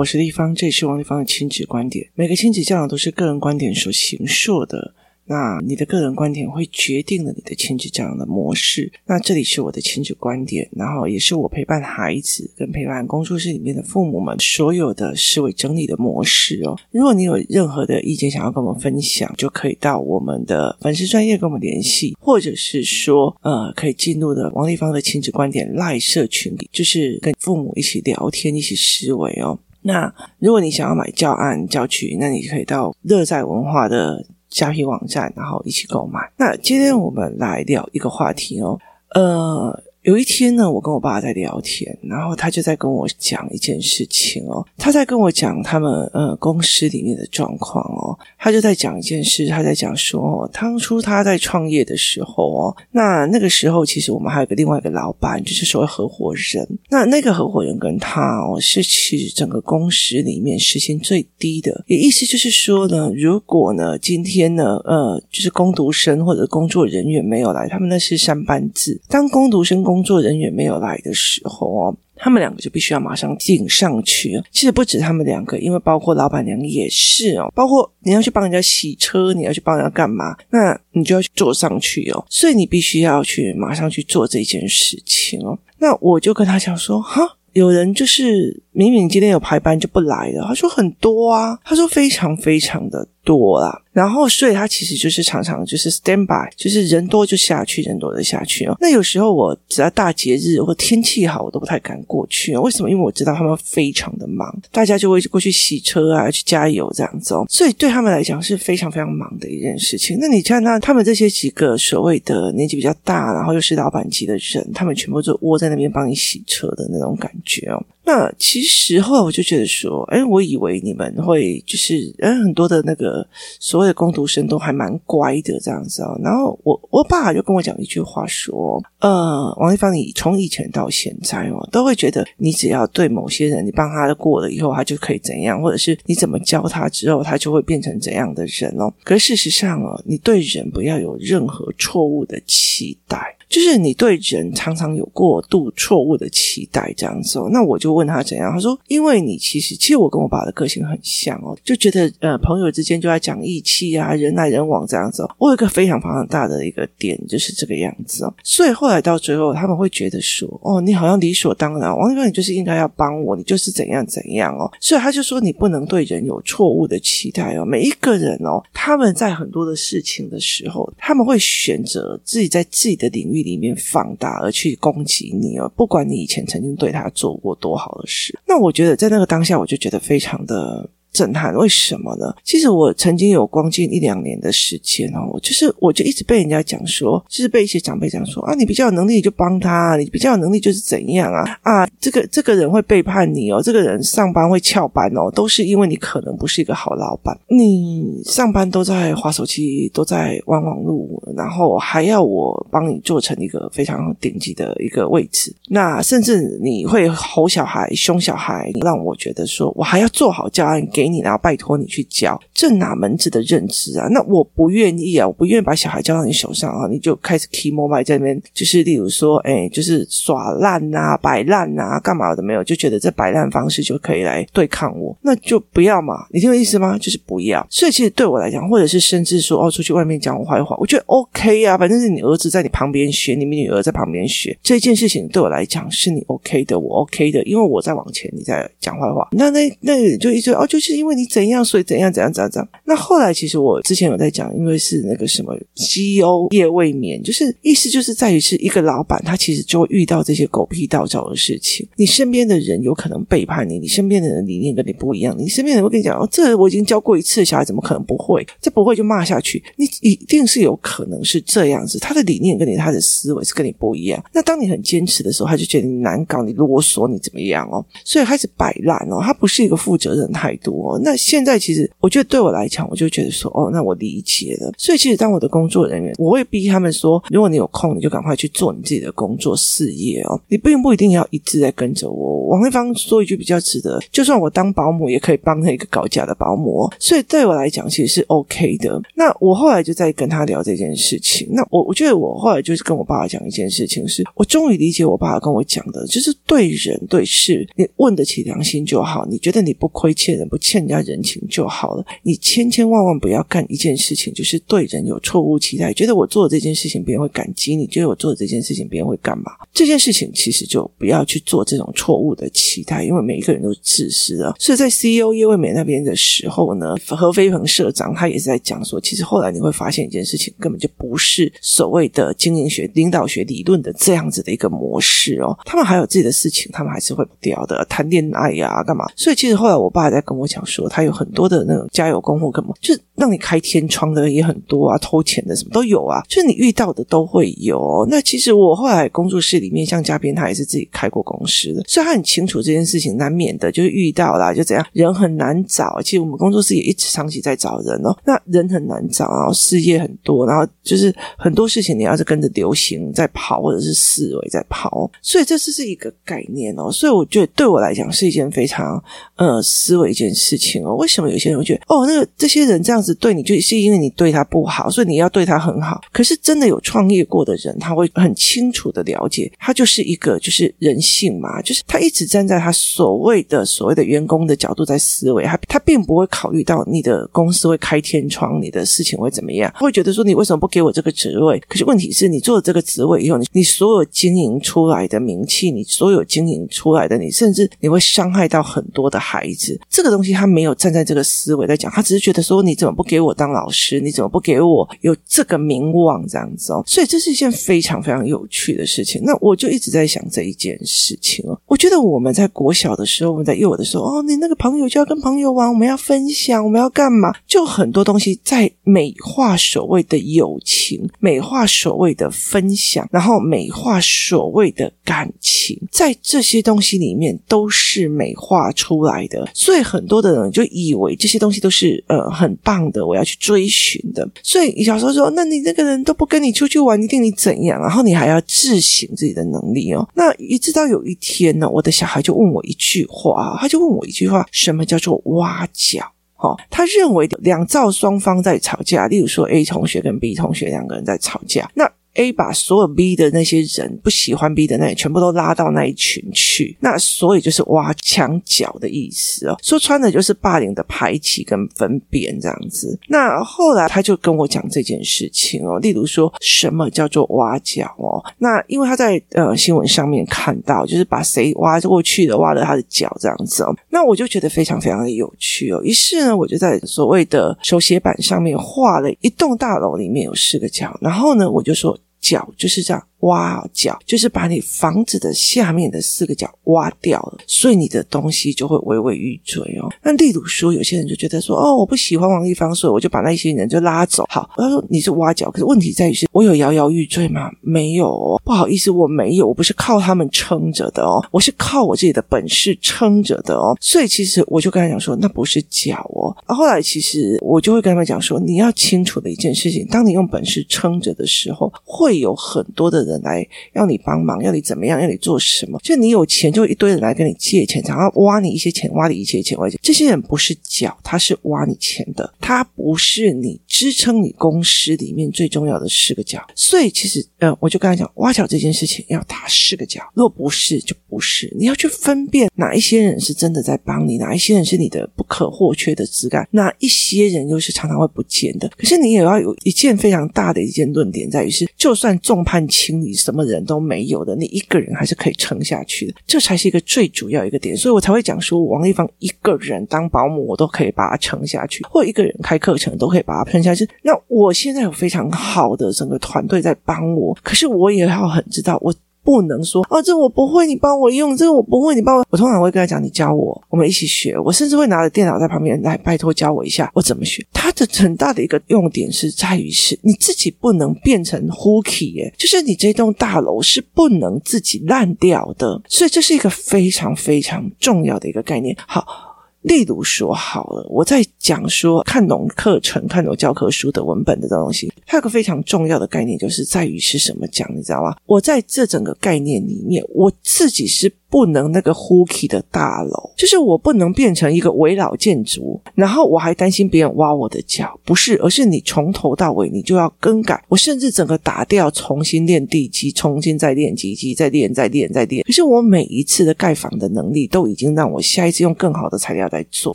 我是丽芳，这里是王立芳的亲子观点。每个亲子教养都是个人观点所形塑的。那你的个人观点会决定了你的亲子教养的模式。那这里是我的亲子观点，然后也是我陪伴孩子跟陪伴工作室里面的父母们所有的思维整理的模式哦。如果你有任何的意见想要跟我们分享，就可以到我们的粉丝专业跟我们联系，或者是说呃可以进入的王立芳的亲子观点赖社群里，就是跟父母一起聊天，一起思维哦。那如果你想要买教案教具，那你可以到乐在文化的。虾皮网站，然后一起购买。那今天我们来聊一个话题哦，呃。有一天呢，我跟我爸在聊天，然后他就在跟我讲一件事情哦。他在跟我讲他们呃公司里面的状况哦。他就在讲一件事，他在讲说哦，当初他在创业的时候哦，那那个时候其实我们还有个另外一个老板，就是所谓合伙人。那那个合伙人跟他哦，是其实整个公司里面时薪最低的。也意思就是说呢，如果呢今天呢呃就是工读生或者工作人员没有来，他们那是三班制。当工读生工工作人员没有来的时候哦，他们两个就必须要马上顶上去。其实不止他们两个，因为包括老板娘也是哦，包括你要去帮人家洗车，你要去帮人家干嘛，那你就要去坐上去哦。所以你必须要去马上去做这件事情哦。那我就跟他讲说，哈，有人就是明明今天有排班就不来了。他说很多啊，他说非常非常的多啦。然后，所以他其实就是常常就是 stand by，就是人多就下去，人多就下去哦。那有时候我只要大节日或天气好，我都不太敢过去哦。为什么？因为我知道他们非常的忙，大家就会过去洗车啊，去加油这样子哦。所以对他们来讲是非常非常忙的一件事情。那你看，那他们这些几个所谓的年纪比较大，然后又是老板级的人，他们全部就窝在那边帮你洗车的那种感觉哦。那其实后来我就觉得说，哎，我以为你们会就是，哎，很多的那个所谓的工读生都还蛮乖的这样子哦。然后我我爸就跟我讲一句话说，呃，王丽芳，你从以前到现在哦，都会觉得你只要对某些人，你帮他过了以后，他就可以怎样，或者是你怎么教他之后，他就会变成怎样的人哦。可是事实上哦，你对人不要有任何错误的期待。就是你对人常常有过度错误的期待这样子哦，那我就问他怎样，他说，因为你其实其实我跟我爸的个性很像哦，就觉得呃朋友之间就要讲义气啊，人来人往这样子哦。我有一个非常非常大的一个点就是这个样子哦，所以后来到最后他们会觉得说，哦，你好像理所当然，王丽芳你就是应该要帮我，你就是怎样怎样哦，所以他就说你不能对人有错误的期待哦，每一个人哦，他们在很多的事情的时候，他们会选择自己在自己的领域。里面放大而去攻击你哦，不管你以前曾经对他做过多好的事，那我觉得在那个当下，我就觉得非常的。震撼，为什么呢？其实我曾经有光近一两年的时间哦，就是我就一直被人家讲说，就是被一些长辈讲说啊，你比较有能力就帮他，你比较有能力就是怎样啊啊，这个这个人会背叛你哦，这个人上班会翘班哦，都是因为你可能不是一个好老板，你上班都在划手机，都在玩网路，然后还要我帮你做成一个非常顶级的一个位置，那甚至你会吼小孩、凶小孩，让我觉得说我还要做好教案给。给你，然后拜托你去教，这哪门子的认知啊？那我不愿意啊，我不愿意把小孩交到你手上啊！你就开始 key mobile 在那边，就是例如说，哎，就是耍烂啊、摆烂啊，干嘛的没有？就觉得这摆烂方式就可以来对抗我，那就不要嘛！你听我意思吗？就是不要。所以其实对我来讲，或者是甚至说哦，出去外面讲我坏话，我觉得 OK 啊，反正是你儿子在你旁边学，你们女儿在旁边学，这件事情对我来讲是你 OK 的，我 OK 的，因为我在往前，你在讲坏话，那那那就一直哦，就是。是因为你怎样，所以怎样怎样怎样怎样。那后来其实我之前有在讲，因为是那个什么 CEO 夜未眠，就是意思就是在于是一个老板，他其实就会遇到这些狗屁倒灶的事情。你身边的人有可能背叛你，你身边的人理念跟你不一样，你身边人会跟你讲哦，这我已经教过一次，小孩怎么可能不会？这不会就骂下去。你一定是有可能是这样子，他的理念跟你他的思维是跟你不一样。那当你很坚持的时候，他就觉得你难搞，你啰嗦，你怎么样哦？所以开始摆烂哦，他不是一个负责任态度。哦。那现在其实我觉得对我来讲，我就觉得说，哦，那我理解了。所以其实当我的工作人员，我会逼他们说，如果你有空，你就赶快去做你自己的工作事业哦，你并不一定要一直在跟着我。王慧芳说一句比较值得，就算我当保姆，也可以帮他一个高价的保姆。所以对我来讲，其实是 OK 的。那我后来就在跟他聊这件事情。那我我觉得我后来就是跟我爸爸讲一件事情是，是我终于理解我爸爸跟我讲的，就是对人对事，你问得起良心就好。你觉得你不亏欠人，不欠欠人家人情就好了。你千千万万不要干一件事情，就是对人有错误期待，觉得我做的这件事情别人会感激你，觉得我做的这件事情别人会干嘛？这件事情其实就不要去做这种错误的期待，因为每一个人都自私的。所以在 CEO 叶惠美那边的时候呢，何飞鹏社长他也是在讲说，其实后来你会发现一件事情，根本就不是所谓的经营学、领导学理论的这样子的一个模式哦。他们还有自己的事情，他们还是会不掉的，谈恋爱呀、干嘛？所以其实后来我爸在跟我讲说，他有很多的那种加油工或干嘛，就是让你开天窗的也很多啊，偷钱的什么都有啊，就是你遇到的都会有。那其实我后来工作室里面，像嘉宾他也是自己开过公司的，所以他很清楚这件事情，难免的就是遇到啦，就怎样人很难找。其实我们工作室也一直长期在找人哦，那人很难找，然后事业很多，然后就是很多事情你要是跟着流行在跑，或者是思维在跑，所以这是是一个概念哦。所以我觉得对我来讲是一件非常呃思维一件事事情哦。为什么有些人会觉得哦，那个这些人这样子对你，就是因为你对他不好，所以你要对他很好。可是真的有创业过的人，他会很清楚的了解，他就是一个就是人性嘛，就是他一直站在他所谓的所谓的员工的角度在思维，他他并不会考虑到你的公司会开天窗，你的事情会怎么样，他会觉得说你为什么不给我这个职位？可是问题是你做了这个职位以后，你你所有经营出来的名气，你所有经营出来的你，甚至你会伤害到很多的孩子。这个东西他没有站在这个思维在讲，他只是觉得说你怎么不给我当老师？你怎么不给我有这个名望这样子哦？所以这是一件非常非常有趣的事情。那我就一直在想这一件事情哦。我觉得我们在国小的时候，我们在幼儿的时候，哦，你那个朋友就要跟朋友玩，我们要分享，我们要干嘛？就很多东西在美化所谓的友情，美化所谓的分享，然后美化所谓的感情，在这些东西里面都是美化出来的。所以很多的人就以为这些东西都是呃很棒的，我要去追寻的。所以小时候说，那你那个人都不跟你出去玩，一定你怎样？然后你还要自省自己的能力哦。那一直到有一天呢，我的小孩就问我一句话，他就问我一句话：什么叫做挖角？哦，他认为两造双方在吵架，例如说 A 同学跟 B 同学两个人在吵架，那。A 把所有 B 的那些人不喜欢 B 的那些全部都拉到那一群去，那所以就是挖墙脚的意思哦，说穿了就是霸凌的排挤跟分辨这样子。那后来他就跟我讲这件事情哦，例如说什么叫做挖角哦？那因为他在呃新闻上面看到，就是把谁挖过去的，挖了他的脚这样子哦。那我就觉得非常非常的有趣哦。于是呢，我就在所谓的手写板上面画了一栋大楼，里面有四个角，然后呢，我就说。脚就是这样。挖角就是把你房子的下面的四个角挖掉了，所以你的东西就会微微欲坠哦。那例如说，有些人就觉得说，哦，我不喜欢王一芳，所以我就把那些人就拉走。好，他说你是挖角，可是问题在于是，我有摇摇欲坠吗？没有哦，不好意思，我没有，我不是靠他们撑着的哦，我是靠我自己的本事撑着的哦。所以其实我就跟他讲说，那不是角哦。啊，后来其实我就会跟他们讲说，你要清楚的一件事情，当你用本事撑着的时候，会有很多的人。人来要你帮忙，要你怎么样，要你做什么？就你有钱，就一堆人来跟你借钱，然后挖你一些钱，挖你一些钱。这些人不是脚，他是挖你钱的，他不是你支撑你公司里面最重要的四个角。所以其实，呃，我就跟他讲，挖角这件事情要打四个角，若不是就不是。你要去分辨哪一些人是真的在帮你，哪一些人是你的不可或缺的枝干，哪一些人又是常常会不见的。可是你也要有一件非常大的一件论点，在于是，就算众叛亲。你什么人都没有的，你一个人还是可以撑下去的，这才是一个最主要一个点，所以我才会讲说，王丽芳一个人当保姆，我都可以把它撑下去，或一个人开课程都可以把它撑下去。那我现在有非常好的整个团队在帮我，可是我也要很知道我。不能说哦，这我不会，你帮我用；这个我不会，你帮我。我通常会跟他讲，你教我，我们一起学。我甚至会拿着电脑在旁边来，拜托教我一下，我怎么学。它的很大的一个用点是在于是，你自己不能变成 Hooky 耶，就是你这栋大楼是不能自己烂掉的。所以这是一个非常非常重要的一个概念。好。例如说好了，我在讲说看懂课程、看懂教科书的文本的这东西，还有个非常重要的概念，就是在于是什么讲，你知道吗？我在这整个概念里面，我自己是。不能那个 hooky 的大楼，就是我不能变成一个围老建筑，然后我还担心别人挖我的脚，不是，而是你从头到尾你就要更改，我甚至整个打掉，重新练地基，重新再练基基，再练，再练，再练。可是我每一次的盖房的能力都已经让我下一次用更好的材料来做，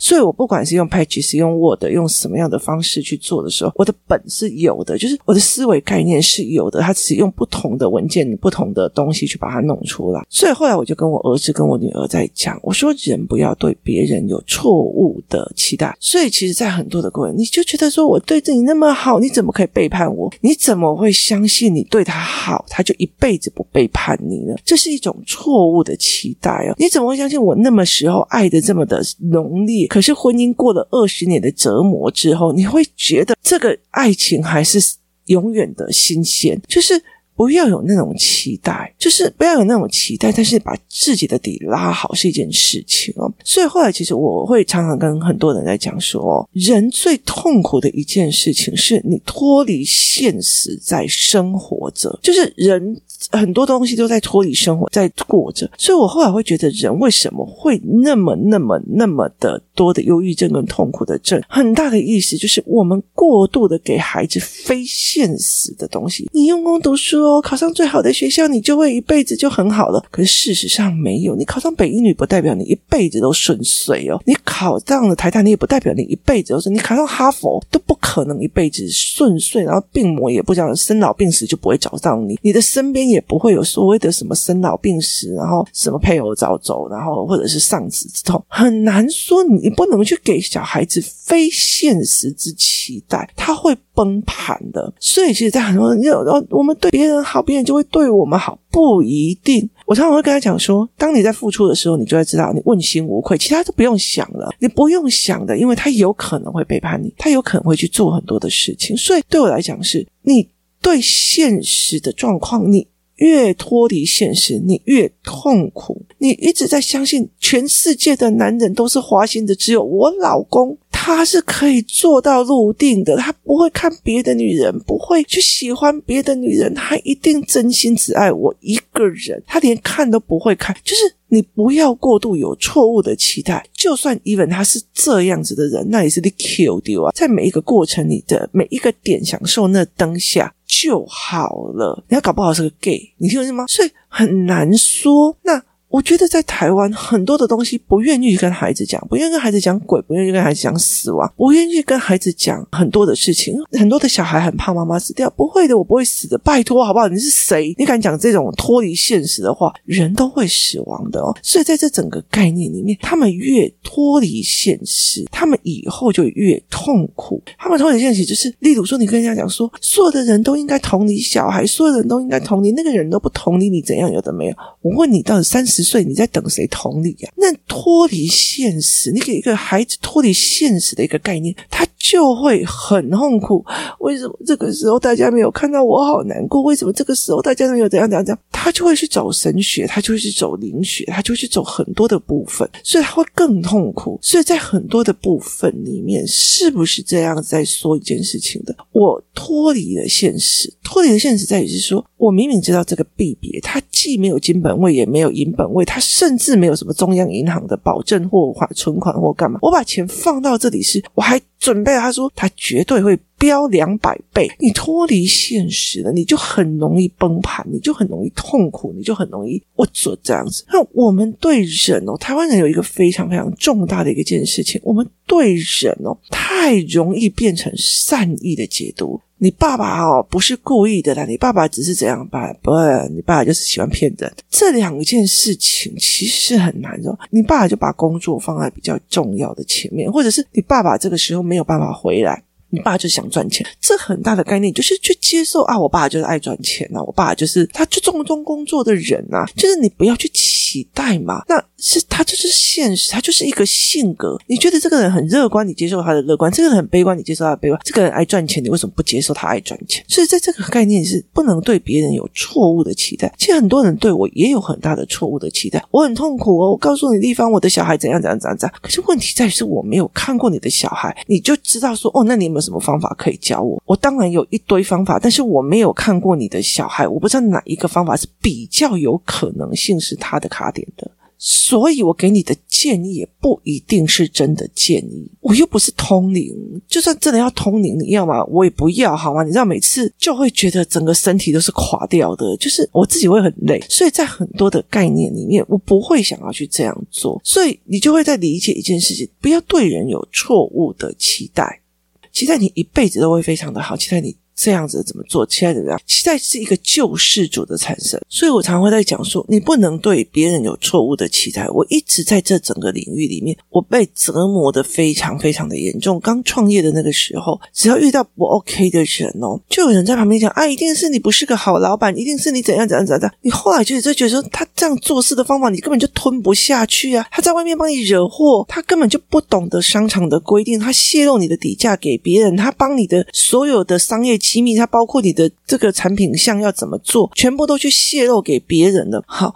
所以我不管是用 Pages，用 Word，用什么样的方式去做的时候，我的本是有的，就是我的思维概念是有的，它只是用不同的文件、不同的东西去把它弄出来。所以后来我就跟我。儿子跟我女儿在讲，我说人不要对别人有错误的期待。所以其实，在很多的过程，你就觉得说我对着你那么好，你怎么可以背叛我？你怎么会相信你对他好，他就一辈子不背叛你呢？这是一种错误的期待哦。你怎么会相信我那么时候爱的这么的浓烈？可是婚姻过了二十年的折磨之后，你会觉得这个爱情还是永远的新鲜，就是。不要有那种期待，就是不要有那种期待，但是把自己的底拉好是一件事情哦。所以后来，其实我会常常跟很多人在讲说，人最痛苦的一件事情是你脱离现实在生活着，就是人。很多东西都在脱离生活，在过着，所以我后来会觉得，人为什么会那么、那么、那么的多的忧郁症跟痛苦的症？很大的意思就是我们过度的给孩子非现实的东西。你用功读书哦，考上最好的学校，你就会一辈子就很好了。可是事实上没有，你考上北一女不代表你一辈子都顺遂哦。你考上了台大，你也不代表你一辈子都是。你考上哈佛都不可能一辈子顺遂，然后病魔也不讲生老病死就不会找到你，你的身边。也不会有所谓的什么生老病死，然后什么配偶早走，然后或者是丧子之痛，很难说。你不能去给小孩子非现实之期待，他会崩盘的。所以，其实，在很多人就，我们对别人好，别人就会对我们好，不一定。我常常会跟他讲说，当你在付出的时候，你就会知道你问心无愧，其他都不用想了，你不用想的，因为他有可能会背叛你，他有可能会去做很多的事情。所以，对我来讲，是你对现实的状况，你。越脱离现实，你越痛苦。你一直在相信全世界的男人都是花心的，只有我老公他是可以做到入定的，他不会看别的女人，不会去喜欢别的女人，他一定真心只爱我一个人，他连看都不会看，就是。你不要过度有错误的期待，就算 even 他是这样子的人，那也是你 kill 掉啊！在每一个过程里的每一个点，享受那当下就好了。你要搞不好是个 gay，你听懂吗？所以很难说。那。我觉得在台湾很多的东西不愿意跟孩子讲，不愿意跟孩子讲鬼，不愿意跟孩子讲死亡，不愿意跟孩子讲很多的事情。很多的小孩很怕妈妈死掉，不会的，我不会死的，拜托好不好？你是谁？你敢讲这种脱离现实的话？人都会死亡的哦。所以在这整个概念里面，他们越脱离现实，他们以后就越痛苦。他们脱离现实就是，例如说，你跟人家讲说，所有的人都应该同理小孩，所有的人都应该同理，那个人都不同理你，怎样？有的没有？我问你，到底三十？十岁你在等谁同理呀？那脱离现实，你给一个孩子脱离现实的一个概念，他就会很痛苦。为什么这个时候大家没有看到我好难过？为什么这个时候大家没有怎样怎样怎样？他就会去走神学，他就会去走灵学，他就会去走很多的部分，所以他会更痛苦。所以在很多的部分里面，是不是这样在说一件事情的？我脱离了现实，脱离了现实在于是说，我明明知道这个币别，它既没有金本位，也没有银本位。他甚至没有什么中央银行的保证或款存款或干嘛，我把钱放到这里是，我还准备他说他绝对会飙两百倍。你脱离现实了，你就很容易崩盘，你就很容易痛苦，你就很容易我做这样子。那我们对人哦，台湾人有一个非常非常重大的一件事情，我们对人哦太容易变成善意的解读。你爸爸哦，不是故意的啦，你爸爸只是这样吧？不，你爸爸就是喜欢骗人。这两件事情其实很难的。你爸爸就把工作放在比较重要的前面，或者是你爸爸这个时候没有办法回来，你爸就想赚钱。这很大的概念就是去接受啊，我爸就是爱赚钱啊，我爸就是他就重中工作的人啊，就是你不要去。期待嘛？那是他就是现实，他就是一个性格。你觉得这个人很乐观，你接受他的乐观；这个人很悲观，你接受他的悲观。这个人爱赚钱，你为什么不接受他爱赚钱？所以在这个概念是不能对别人有错误的期待。其实很多人对我也有很大的错误的期待，我很痛苦哦。我告诉你地方，我的小孩怎样怎样怎样怎样。可是问题在于是我没有看过你的小孩，你就知道说哦，那你有没有什么方法可以教我？我当然有一堆方法，但是我没有看过你的小孩，我不知道哪一个方法是比较有可能性是他的卡点的。所以我给你的建议也不一定是真的建议，我又不是通灵，就算真的要通灵，你要吗？我也不要，好吗？你知道，每次就会觉得整个身体都是垮掉的，就是我自己会很累。所以在很多的概念里面，我不会想要去这样做。所以你就会在理解一件事情：不要对人有错误的期待，期待你一辈子都会非常的好，期待你。这样子怎么做？期待怎么样？期待是一个救世主的产生，所以我常会在讲说，你不能对别人有错误的期待。我一直在这整个领域里面，我被折磨的非常非常的严重。刚创业的那个时候，只要遇到不 OK 的人哦，就有人在旁边讲啊，一定是你不是个好老板，一定是你怎样怎样怎样怎样。你后来就就觉得说，他这样做事的方法，你根本就吞不下去啊！他在外面帮你惹祸，他根本就不懂得商场的规定，他泄露你的底价给别人，他帮你的所有的商业。机密，它包括你的这个产品项要怎么做，全部都去泄露给别人了。好。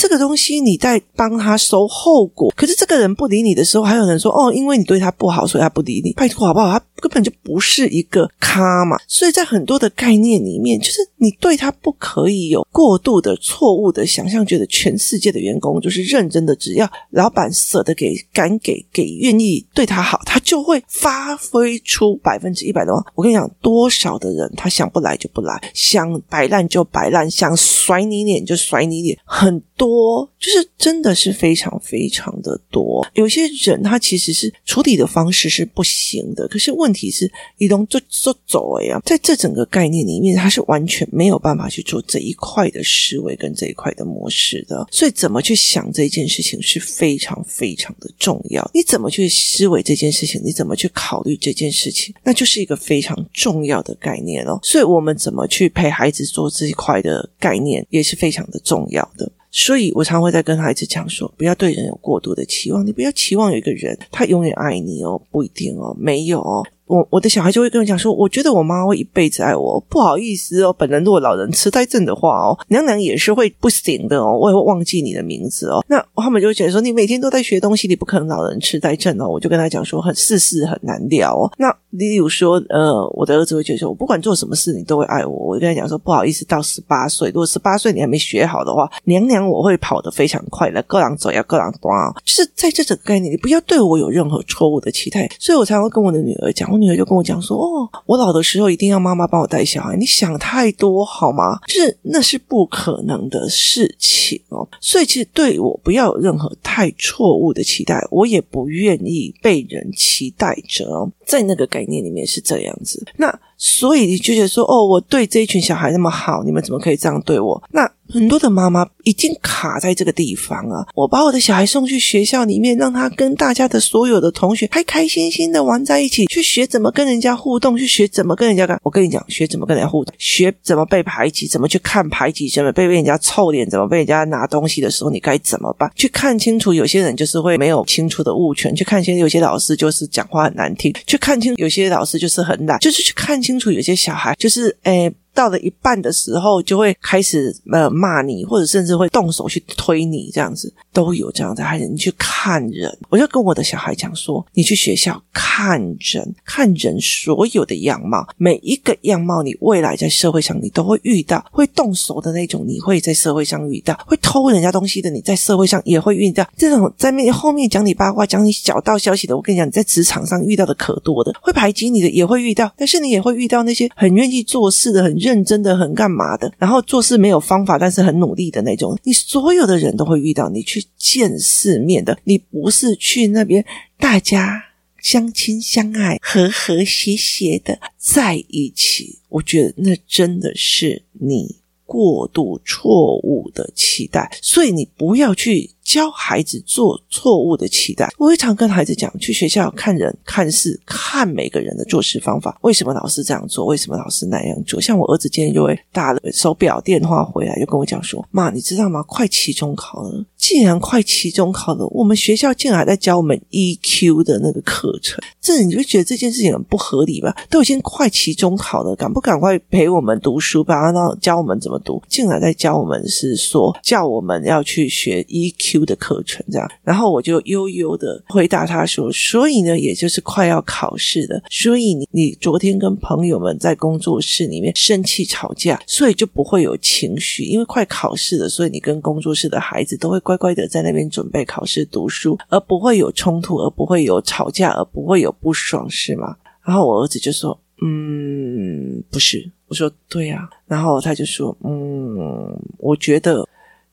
这个东西你在帮他收后果，可是这个人不理你的时候，还有人说哦，因为你对他不好，所以他不理你。拜托好不好？他根本就不是一个咖嘛。所以在很多的概念里面，就是你对他不可以有过度的错误的想象，觉得全世界的员工就是认真的，只要老板舍得给、敢给、给愿意对他好，他就会发挥出百分之一百的。我跟你讲，多少的人他想不来就不来，想摆烂就摆烂，想甩你脸就甩你脸，很。多就是真的是非常非常的多，有些人他其实是处理的方式是不行的，可是问题是，移动就就走了呀，在这整个概念里面，他是完全没有办法去做这一块的思维跟这一块的模式的，所以怎么去想这件事情是非常非常的重要。你怎么去思维这件事情，你怎么去考虑这件事情，那就是一个非常重要的概念哦。所以我们怎么去陪孩子做这一块的概念，也是非常的重要的。所以我常会在跟孩子讲说，不要对人有过度的期望，你不要期望有一个人他永远爱你哦，不一定哦，没有哦。我我的小孩就会跟我讲说，我觉得我妈会一辈子爱我。不好意思哦，本人如果老人痴呆症的话哦，娘娘也是会不行的哦，我也会忘记你的名字哦。那他们就会觉得说，你每天都在学东西，你不可能老人痴呆症哦。我就跟他讲说，很世事很难料哦。那例如说，呃，我的儿子会觉得说，我不管做什么事，你都会爱我。我就跟他讲说，不好意思，到十八岁，如果十八岁你还没学好的话，娘娘我会跑得非常快的，各人走要各人断哦。就是在这整个概念，你不要对我有任何错误的期待。所以我才会跟我的女儿讲，女儿就跟我讲说。哦，我老的时候一定要妈妈帮我带小孩，你想太多好吗？就是那是不可能的事情哦。所以其实对我不要有任何太错误的期待，我也不愿意被人期待着。在那个概念里面是这样子，那所以你就觉得说，哦，我对这一群小孩那么好，你们怎么可以这样对我？那。很多的妈妈已经卡在这个地方啊！我把我的小孩送去学校里面，让他跟大家的所有的同学开开心心的玩在一起，去学怎么跟人家互动，去学怎么跟人家干。我跟你讲，学怎么跟人家互动，学怎么被排挤，怎么去看排挤，怎么被被人家臭脸，怎么被人家拿东西的时候你该怎么办？去看清楚，有些人就是会没有清楚的物权；去看清有些老师就是讲话很难听；去看清有些老师就是很懒，就是去看清楚有些小孩就是诶。到了一半的时候，就会开始呃骂你，或者甚至会动手去推你，这样子都有这样子孩子。你去看人，我就跟我的小孩讲说：你去学校看人，看人所有的样貌，每一个样貌，你未来在社会上你都会遇到。会动手的那种，你会在社会上遇到；会偷人家东西的，你在社会上也会遇到。这种在面后面讲你八卦、讲你小道消息的，我跟你讲，你在职场上遇到的可多的。会排挤你的也会遇到，但是你也会遇到那些很愿意做事的、很。认认真的很干嘛的，然后做事没有方法，但是很努力的那种，你所有的人都会遇到。你去见世面的，你不是去那边大家相亲相爱、和和谐谐的在一起。我觉得那真的是你过度错误的期待，所以你不要去。教孩子做错误的期待。我会常跟孩子讲，去学校看人、看事、看每个人的做事方法。为什么老师这样做？为什么老师那样做？像我儿子今天就会打了手表电话回来，就跟我讲说：“妈，你知道吗？快期中考了。既然快期中考了，我们学校竟然还在教我们 EQ 的那个课程，这你就觉得这件事情很不合理吧？都已经快期中考了，赶不赶快陪我们读书吧？然后教我们怎么读，竟然在教我们是说叫我们要去学 EQ 的课程，这样。然后我就悠悠的回答他说：“所以呢，也就是快要考试了，所以你你昨天跟朋友们在工作室里面生气吵架，所以就不会有情绪，因为快考试了，所以你跟工作室的孩子都会乖乖的在那边准备考试读书，而不会有冲突，而不会有吵架，而不会有不爽，是吗？”然后我儿子就说：“嗯，不是。”我说：“对呀。”然后他就说：“嗯，我觉得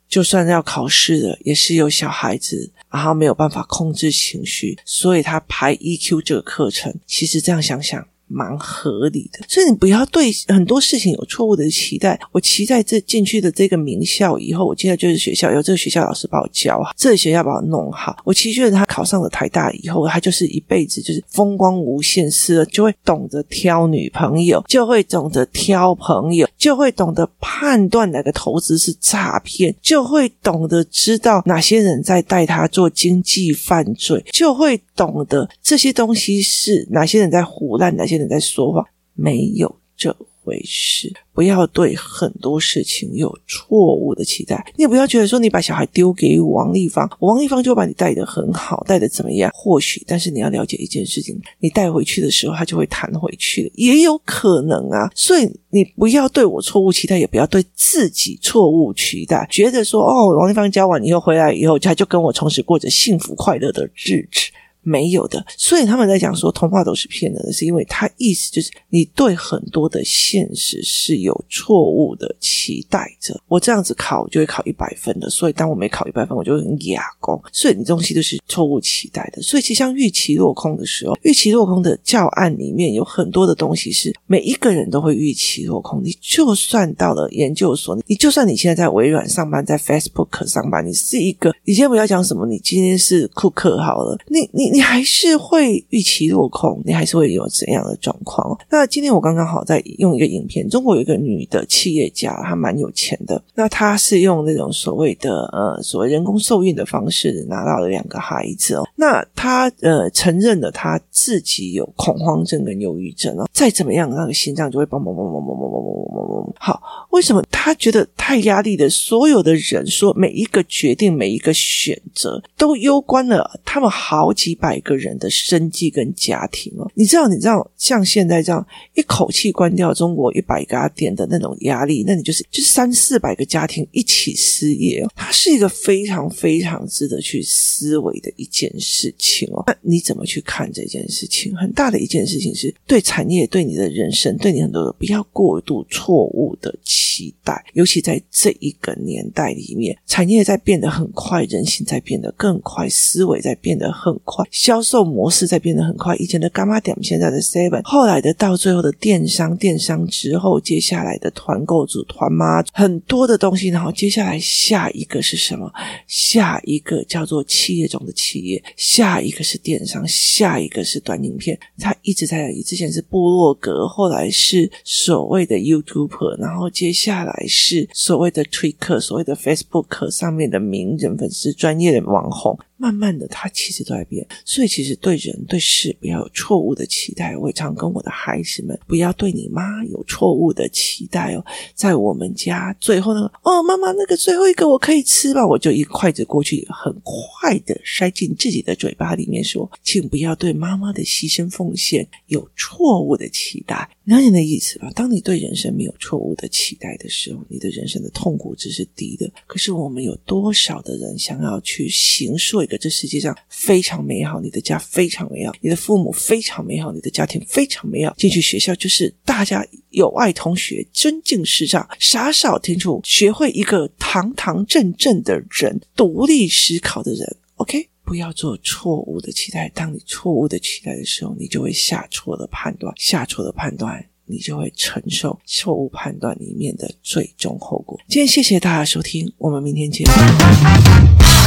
就算要考试了，也是有小孩子，然后没有办法控制情绪，所以他排 EQ 这个课程。其实这样想想。”蛮合理的，所以你不要对很多事情有错误的期待。我期待这进去的这个名校以后，我现在就是学校，有这个学校老师把我教好，这个学校把我弄好。我期许他考上了台大以后，他就是一辈子就是风光无限，是就会懂得挑女朋友，就会懂得挑朋友，就会懂得判断哪个投资是诈骗，就会懂得知道哪些人在带他做经济犯罪，就会懂得这些东西是哪些人在胡乱哪些。在说话，没有这回事。不要对很多事情有错误的期待。你也不要觉得说你把小孩丢给王丽芳，王丽芳就把你带得很好，带得怎么样？或许，但是你要了解一件事情：你带回去的时候，他就会弹回去的，也有可能啊。所以你不要对我错误期待，也不要对自己错误期待，觉得说哦，王丽芳教完以后回来以后，他就跟我从此过着幸福快乐的日子。没有的，所以他们在讲说童话都是骗人的，是因为他意思就是你对很多的现实是有错误的期待着。我这样子考，就会考一百分的，所以当我没考一百分，我就很哑工。所以你东西都是错误期待的。所以其实像预期落空的时候，预期落空的教案里面有很多的东西是每一个人都会预期落空。你就算到了研究所，你就算你现在在微软上班，在 Facebook 上班，你是一个，你先不要讲什么，你今天是库克好了，你你你。你还是会预期落空，你还是会有怎样的状况？那今天我刚刚好在用一个影片，中国有一个女的企业家，她蛮有钱的。那她是用那种所谓的呃所谓人工受孕的方式拿到了两个孩子哦。那她呃承认了她自己有恐慌症跟忧郁症哦。再怎么样，那个心脏就会嘣嘣嘣嘣嘣嘣嘣嘣嘣嘣。好，为什么她觉得太压力的？所有的人说每一个决定，每一个选择都攸关了他们好几百。百个人的生计跟家庭哦，你知道，你知道，像现在这样一口气关掉中国一百家店的那种压力，那你就是就三四百个家庭一起失业哦，它是一个非常非常值得去思维的一件事情哦。那你怎么去看这件事情？很大的一件事情是对产业、对你的人生、对你很多的不要过度错误的期待，尤其在这一个年代里面，产业在变得很快，人性在变得更快，思维在变得很快。销售模式在变得很快，以前的 Gamma 点，现在的 Seven，后来的到最后的电商，电商之后，接下来的团购组、团妈，很多的东西，然后接下来下一个是什么？下一个叫做企业中的企业，下一个是电商，下一个是短影片，它一直在那里。之前是部落格，后来是所谓的 YouTuber，然后接下来是所谓的 Twitter，所谓的 Facebook 上面的名人、粉丝、专业的网红。慢慢的，他其实都在变，所以其实对人对事不要有错误的期待。我常跟我的孩子们，不要对你妈有错误的期待哦。在我们家，最后那个，哦，妈妈那个最后一个我可以吃吧？我就一筷子过去，很快的塞进自己的嘴巴里面，说，请不要对妈妈的牺牲奉献有错误的期待。了解的意思吧？当你对人生没有错误的期待的时候，你的人生的痛苦值是低的。可是我们有多少的人想要去形塑？这世界上非常美好，你的家非常美好，你的父母非常美好，你的家庭非常美好。进去学校就是大家友爱同学，尊敬师长，傻少听出，学会一个堂堂正正的人，独立思考的人。OK，不要做错误的期待。当你错误的期待的时候，你就会下错了判断，下错了判断，你就会承受错误判断里面的最终后果。今天谢谢大家收听，我们明天见。